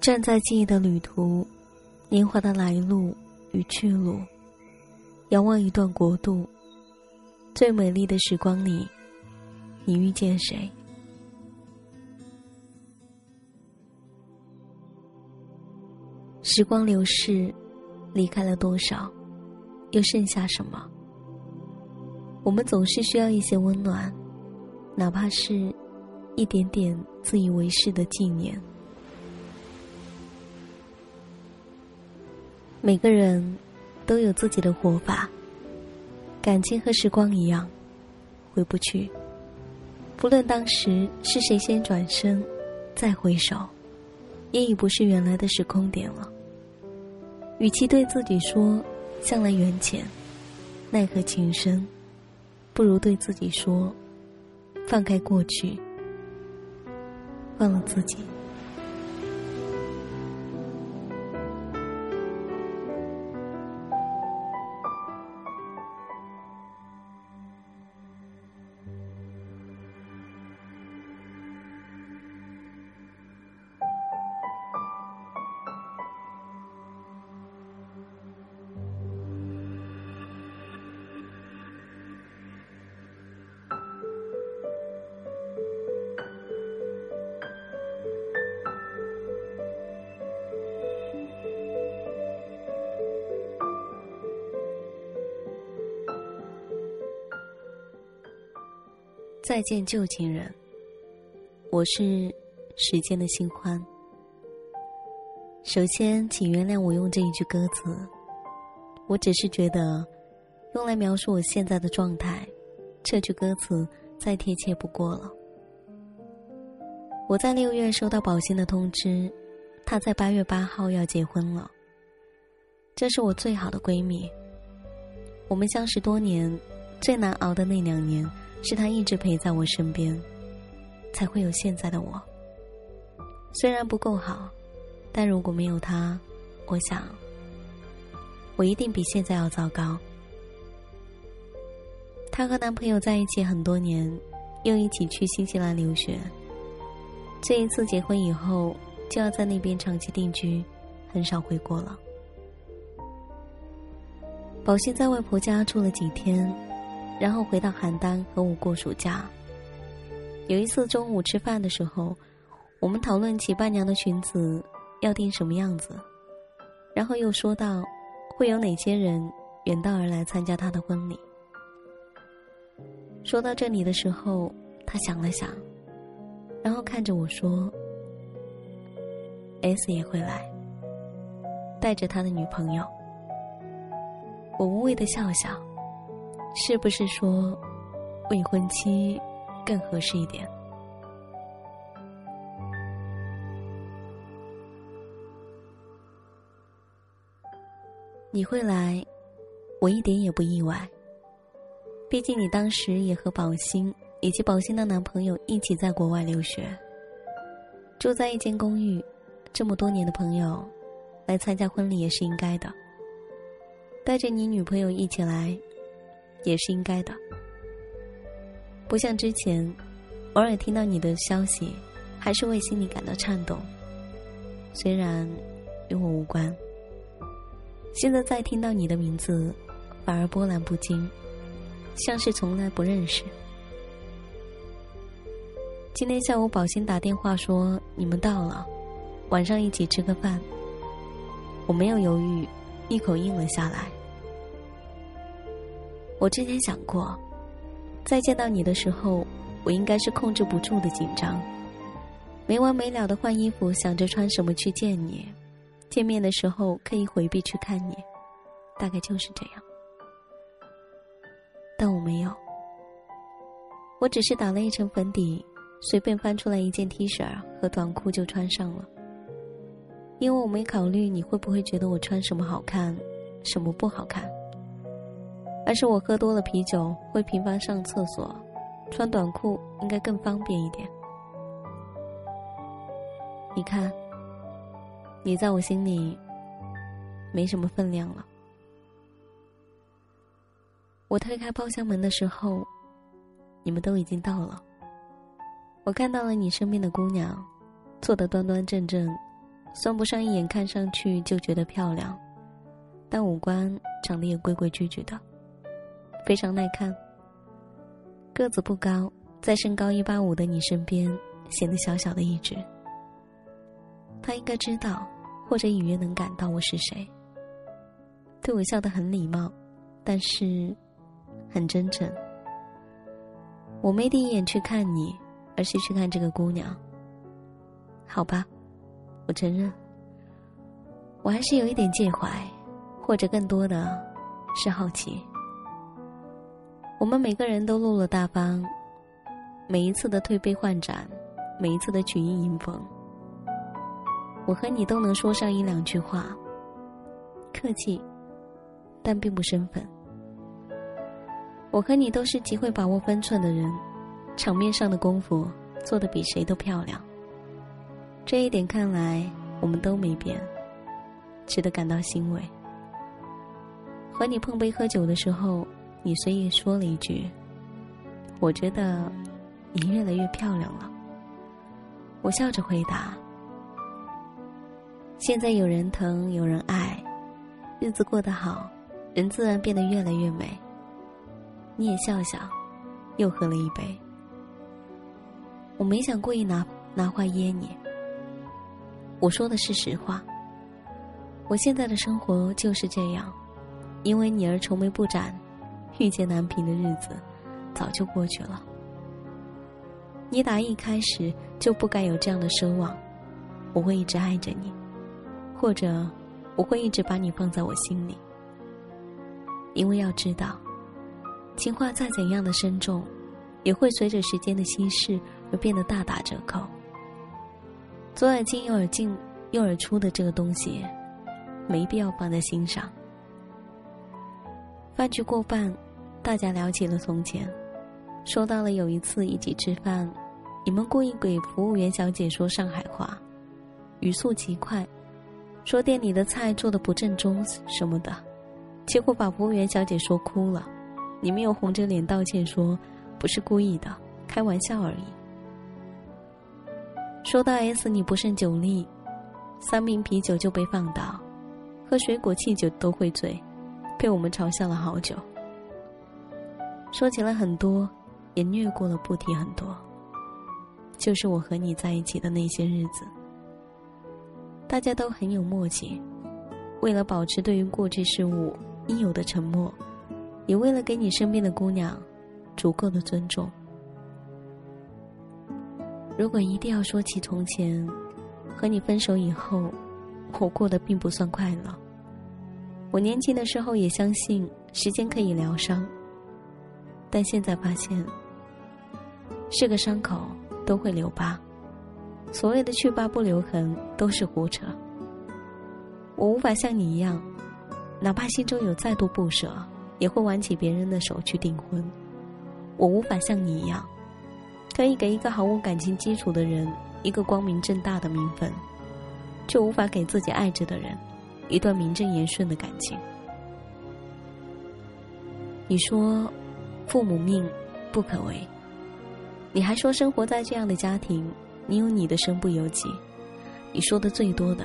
站在记忆的旅途，年华的来路与去路，遥望一段国度。最美丽的时光里，你遇见谁？时光流逝，离开了多少，又剩下什么？我们总是需要一些温暖，哪怕是一点点自以为是的纪念。每个人都有自己的活法。感情和时光一样，回不去。不论当时是谁先转身，再回首，也已不是原来的时空点了。与其对自己说“向来缘浅，奈何情深”，不如对自己说“放开过去，忘了自己”。再见旧情人，我是时间的新欢。首先，请原谅我用这一句歌词，我只是觉得，用来描述我现在的状态，这句歌词再贴切不过了。我在六月收到宝鑫的通知，她在八月八号要结婚了。这是我最好的闺蜜，我们相识多年，最难熬的那两年。是他一直陪在我身边，才会有现在的我。虽然不够好，但如果没有他，我想，我一定比现在要糟糕。她和男朋友在一起很多年，又一起去新西兰留学。这一次结婚以后，就要在那边长期定居，很少回国了。宝信在外婆家住了几天。然后回到邯郸和我过暑假。有一次中午吃饭的时候，我们讨论起伴娘的裙子要订什么样子，然后又说到会有哪些人远道而来参加她的婚礼。说到这里的时候，他想了想，然后看着我说：“S 也会来，带着他的女朋友。”我无谓的笑笑。是不是说，未婚妻更合适一点？你会来，我一点也不意外。毕竟你当时也和宝鑫以及宝鑫的男朋友一起在国外留学，住在一间公寓，这么多年的朋友来参加婚礼也是应该的。带着你女朋友一起来。也是应该的，不像之前，偶尔听到你的消息，还是会心里感到颤动。虽然与我无关，现在再听到你的名字，反而波澜不惊，像是从来不认识。今天下午，宝鑫打电话说你们到了，晚上一起吃个饭。我没有犹豫，一口应了下来。我之前想过，在见到你的时候，我应该是控制不住的紧张，没完没了的换衣服，想着穿什么去见你，见面的时候可以回避去看你，大概就是这样。但我没有，我只是打了一层粉底，随便翻出来一件 T 恤和短裤就穿上了，因为我没考虑你会不会觉得我穿什么好看，什么不好看。而是我喝多了啤酒，会频繁上厕所，穿短裤应该更方便一点。你看，你在我心里没什么分量了。我推开包厢门的时候，你们都已经到了。我看到了你身边的姑娘，坐得端端正正，算不上一眼看上去就觉得漂亮，但五官长得也规规矩矩的，非常耐看。个子不高，在身高一八五的你身边显得小小的一只。他应该知道，或者隐约能感到我是谁。对我笑得很礼貌，但是很真诚。我没第一眼去看你，而是去看这个姑娘。好吧，我承认，我还是有一点介怀，或者更多的是好奇。我们每个人都落落大方，每一次的推杯换盏，每一次的曲意迎风，我和你都能说上一两句话，客气，但并不生分。我和你都是极会把握分寸的人，场面上的功夫做得比谁都漂亮。这一点看来，我们都没变，值得感到欣慰。和你碰杯喝酒的时候，你随意说了一句：“我觉得你越来越漂亮了。”我笑着回答：“现在有人疼，有人爱，日子过得好，人自然变得越来越美。”你也笑笑，又喝了一杯。我没想故意拿拿话噎你。我说的是实话。我现在的生活就是这样，因为你而愁眉不展、郁结难平的日子，早就过去了。你打一开始就不该有这样的奢望。我会一直爱着你，或者我会一直把你放在我心里，因为要知道。情话再怎样的深重，也会随着时间的稀释而变得大打折扣。左耳进右耳进右耳出的这个东西，没必要放在心上。饭局过半，大家聊起了从前，说到了有一次一起吃饭，你们故意给服务员小姐说上海话，语速极快，说店里的菜做的不正宗什么的，结果把服务员小姐说哭了。你们又红着脸道歉说，不是故意的，开玩笑而已。说到 S，你不胜酒力，三瓶啤酒就被放倒，喝水果汽酒都会醉，被我们嘲笑了好久。说起了很多，也虐过了不提很多。就是我和你在一起的那些日子，大家都很有默契，为了保持对于过去事物应有的沉默。也为了给你身边的姑娘足够的尊重。如果一定要说起从前，和你分手以后，我过得并不算快乐。我年轻的时候也相信时间可以疗伤，但现在发现，是个伤口都会留疤，所谓的去疤不留痕都是胡扯。我无法像你一样，哪怕心中有再多不舍。也会挽起别人的手去订婚，我无法像你一样，可以给一个毫无感情基础的人一个光明正大的名分，却无法给自己爱着的人一段名正言顺的感情。你说，父母命不可违，你还说生活在这样的家庭，你有你的身不由己。你说的最多的，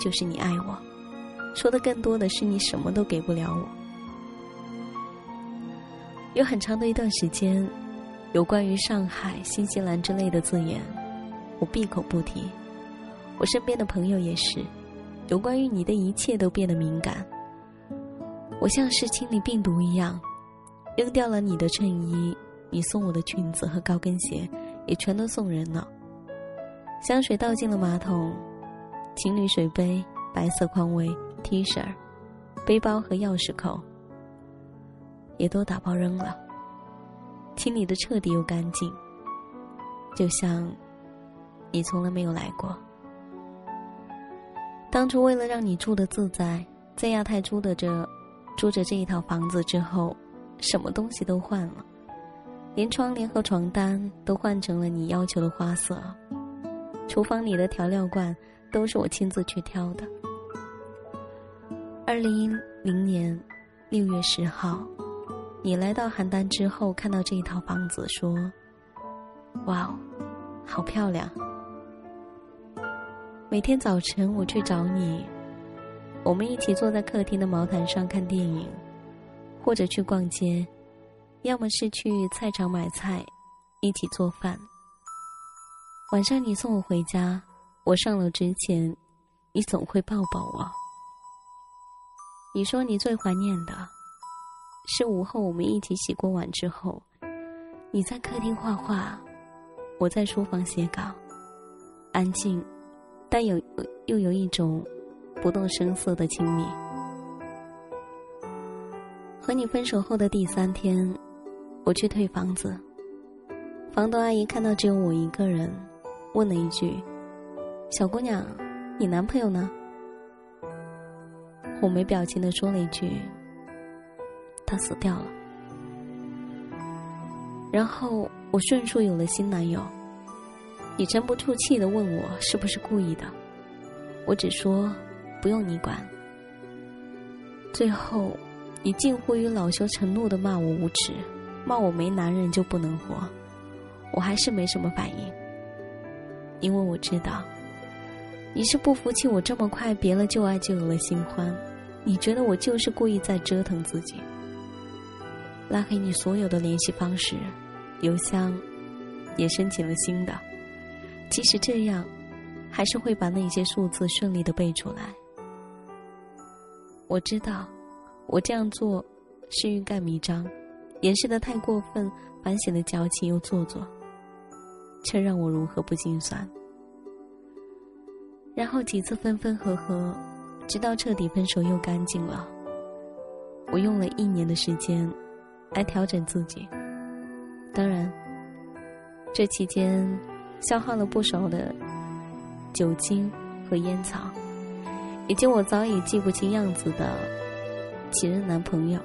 就是你爱我，说的更多的是你什么都给不了我。有很长的一段时间，有关于上海、新西兰之类的字眼，我闭口不提。我身边的朋友也是，有关于你的一切都变得敏感。我像是清理病毒一样，扔掉了你的衬衣，你送我的裙子和高跟鞋也全都送人了。香水倒进了马桶，情侣水杯、白色匡威 T 恤、背包和钥匙扣。也都打包扔了，清理的彻底又干净，就像你从来没有来过。当初为了让你住的自在，在亚太租的这租着这一套房子之后，什么东西都换了，连窗帘和床单都换成了你要求的花色，厨房里的调料罐都是我亲自去挑的。二零一零年六月十号。你来到邯郸之后，看到这一套房子，说：“哇哦，好漂亮！”每天早晨我去找你，我们一起坐在客厅的毛毯上看电影，或者去逛街，要么是去菜场买菜，一起做饭。晚上你送我回家，我上楼之前，你总会抱抱我。你说你最怀念的，是午后我们一起洗过碗之后，你在客厅画画，我在书房写稿，安静，但有又有一种不动声色的亲密。和你分手后的第三天，我去退房子，房东阿姨看到只有我一个人。问了一句：“小姑娘，你男朋友呢？”我没表情的说了一句：“他死掉了。”然后我迅速有了新男友。你沉不住气的问我是不是故意的，我只说不用你管。最后，你近乎于恼羞成怒的骂我无耻，骂我没男人就不能活。我还是没什么反应。因为我知道，你是不服气我这么快别了旧爱就有了新欢，你觉得我就是故意在折腾自己，拉黑你所有的联系方式，邮箱也申请了新的，即使这样，还是会把那些数字顺利的背出来。我知道，我这样做是欲盖弥彰，掩饰的太过分，反显得矫情又做作。却让我如何不心酸？然后几次分分合合，直到彻底分手又干净了。我用了一年的时间来调整自己，当然，这期间消耗了不少的酒精和烟草，以及我早已记不清样子的几任男朋友。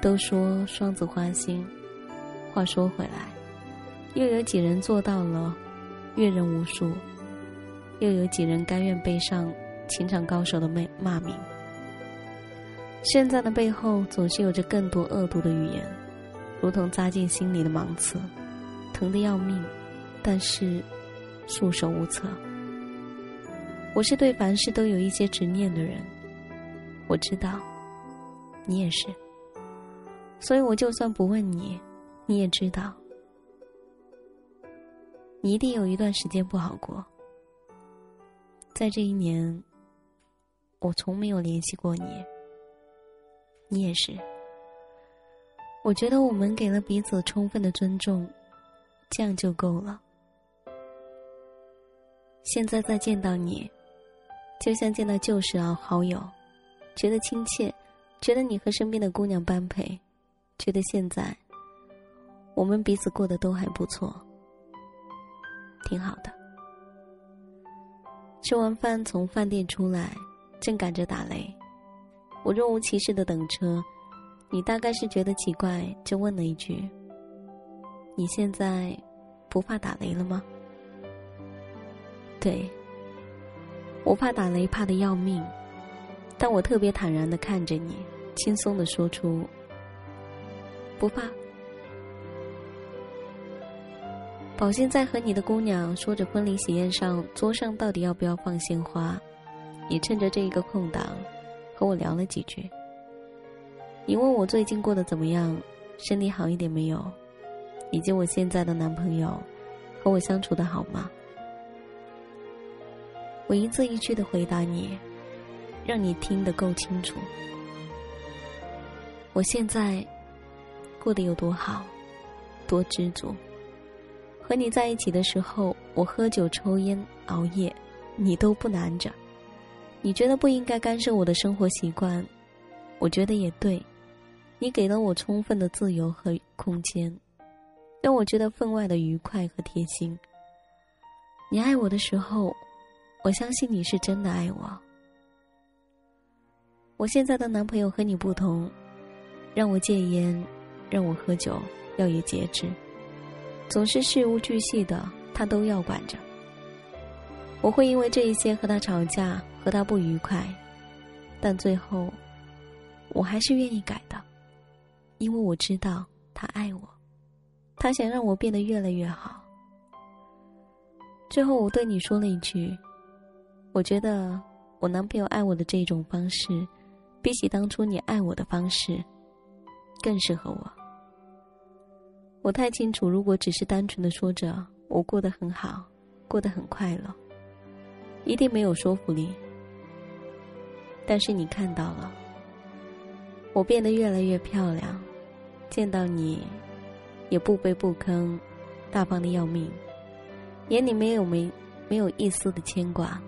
都说双子花心，话说回来。又有几人做到了阅人无数？又有几人甘愿背上情场高手的骂骂名？现在的背后总是有着更多恶毒的语言，如同扎进心里的芒刺，疼得要命，但是束手无策。我是对凡事都有一些执念的人，我知道，你也是，所以我就算不问你，你也知道。你一定有一段时间不好过，在这一年，我从没有联系过你，你也是。我觉得我们给了彼此充分的尊重，这样就够了。现在再见到你，就像见到旧时老好友，觉得亲切，觉得你和身边的姑娘般配，觉得现在我们彼此过得都还不错。挺好的。吃完饭从饭店出来，正赶着打雷，我若无其事的等车，你大概是觉得奇怪，就问了一句：“你现在不怕打雷了吗？”对，我怕打雷，怕的要命，但我特别坦然的看着你，轻松的说出：“不怕。”宝信在和你的姑娘说着婚礼喜宴上桌上到底要不要放鲜花，也趁着这一个空档，和我聊了几句。你问我最近过得怎么样，身体好一点没有，以及我现在的男朋友和我相处的好吗？我一字一句的回答你，让你听得够清楚。我现在过得有多好，多知足。和你在一起的时候，我喝酒、抽烟、熬夜，你都不拦着。你觉得不应该干涉我的生活习惯，我觉得也对。你给了我充分的自由和空间，让我觉得分外的愉快和贴心。你爱我的时候，我相信你是真的爱我。我现在的男朋友和你不同，让我戒烟，让我喝酒，要有节制。总是事无巨细的，他都要管着。我会因为这一些和他吵架，和他不愉快，但最后，我还是愿意改的，因为我知道他爱我，他想让我变得越来越好。最后，我对你说了一句：“我觉得我男朋友爱我的这种方式，比起当初你爱我的方式，更适合我。”我太清楚，如果只是单纯的说着我过得很好，过得很快乐，一定没有说服力。但是你看到了，我变得越来越漂亮，见到你，也不卑不吭，大方的要命。眼里没有没没有一丝的牵挂。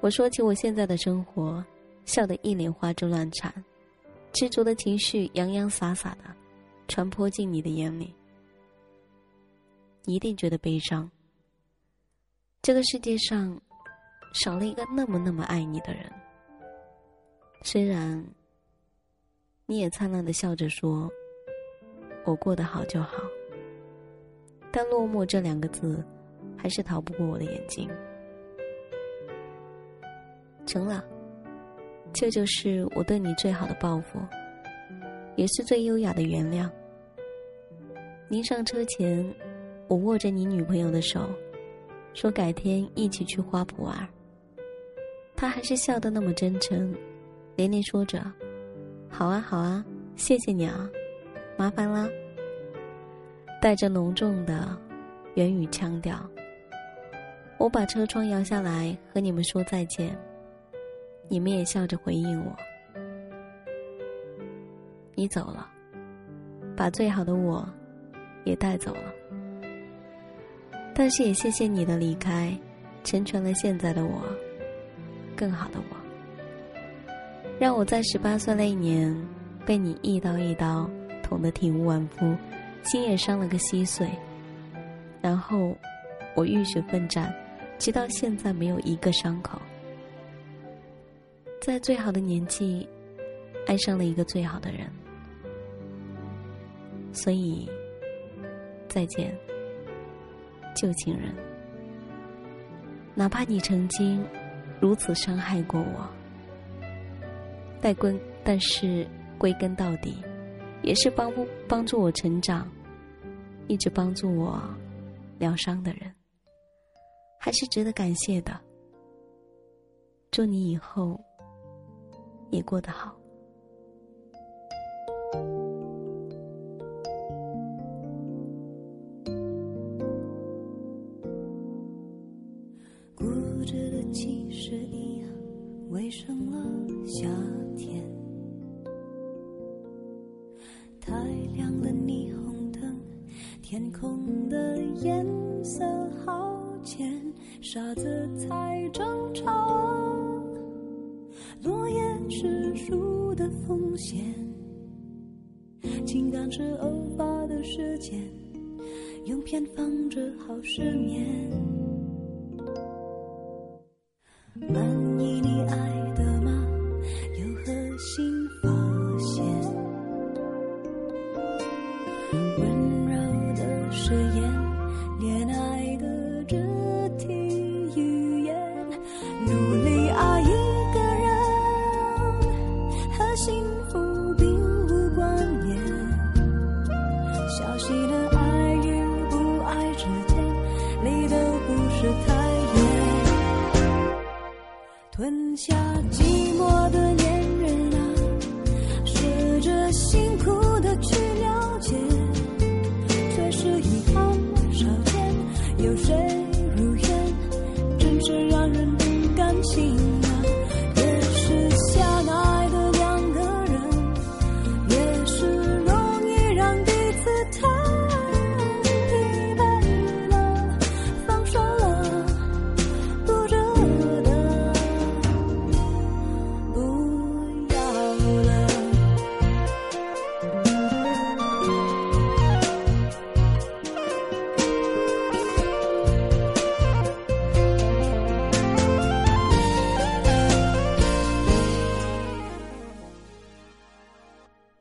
我说起我现在的生活，笑得一脸花枝乱颤，执着的情绪洋洋洒洒的传播进你的眼里，你一定觉得悲伤。这个世界上少了一个那么那么爱你的人。虽然你也灿烂的笑着说：“我过得好就好。”但落寞这两个字，还是逃不过我的眼睛。成了，这就是我对你最好的报复，也是最优雅的原谅。临上车前，我握着你女朋友的手，说改天一起去花圃玩。她还是笑得那么真诚，连连说着：“好啊，好啊，谢谢你啊，麻烦啦。”带着浓重的言语腔调，我把车窗摇下来和你们说再见。你们也笑着回应我。你走了，把最好的我也带走了。但是也谢谢你的离开，成全了现在的我，更好的我。让我在十八岁那一年被你一刀一刀捅得体无完肤。心也伤了个稀碎，然后我浴血奋战，直到现在没有一个伤口。在最好的年纪，爱上了一个最好的人，所以再见，旧情人。哪怕你曾经如此伤害过我，但归但是归根到底。也是帮不帮助我成长，一直帮助我疗伤的人，还是值得感谢的。祝你以后也过得好。时间，用偏方治好失眠。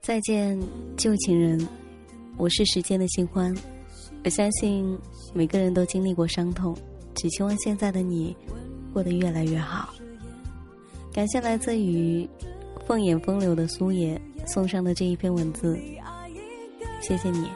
再见，旧情人。我是时间的新欢。我相信每个人都经历过伤痛，只希望现在的你过得越来越好。感谢来自于凤眼风流的苏野送上的这一篇文字，谢谢你。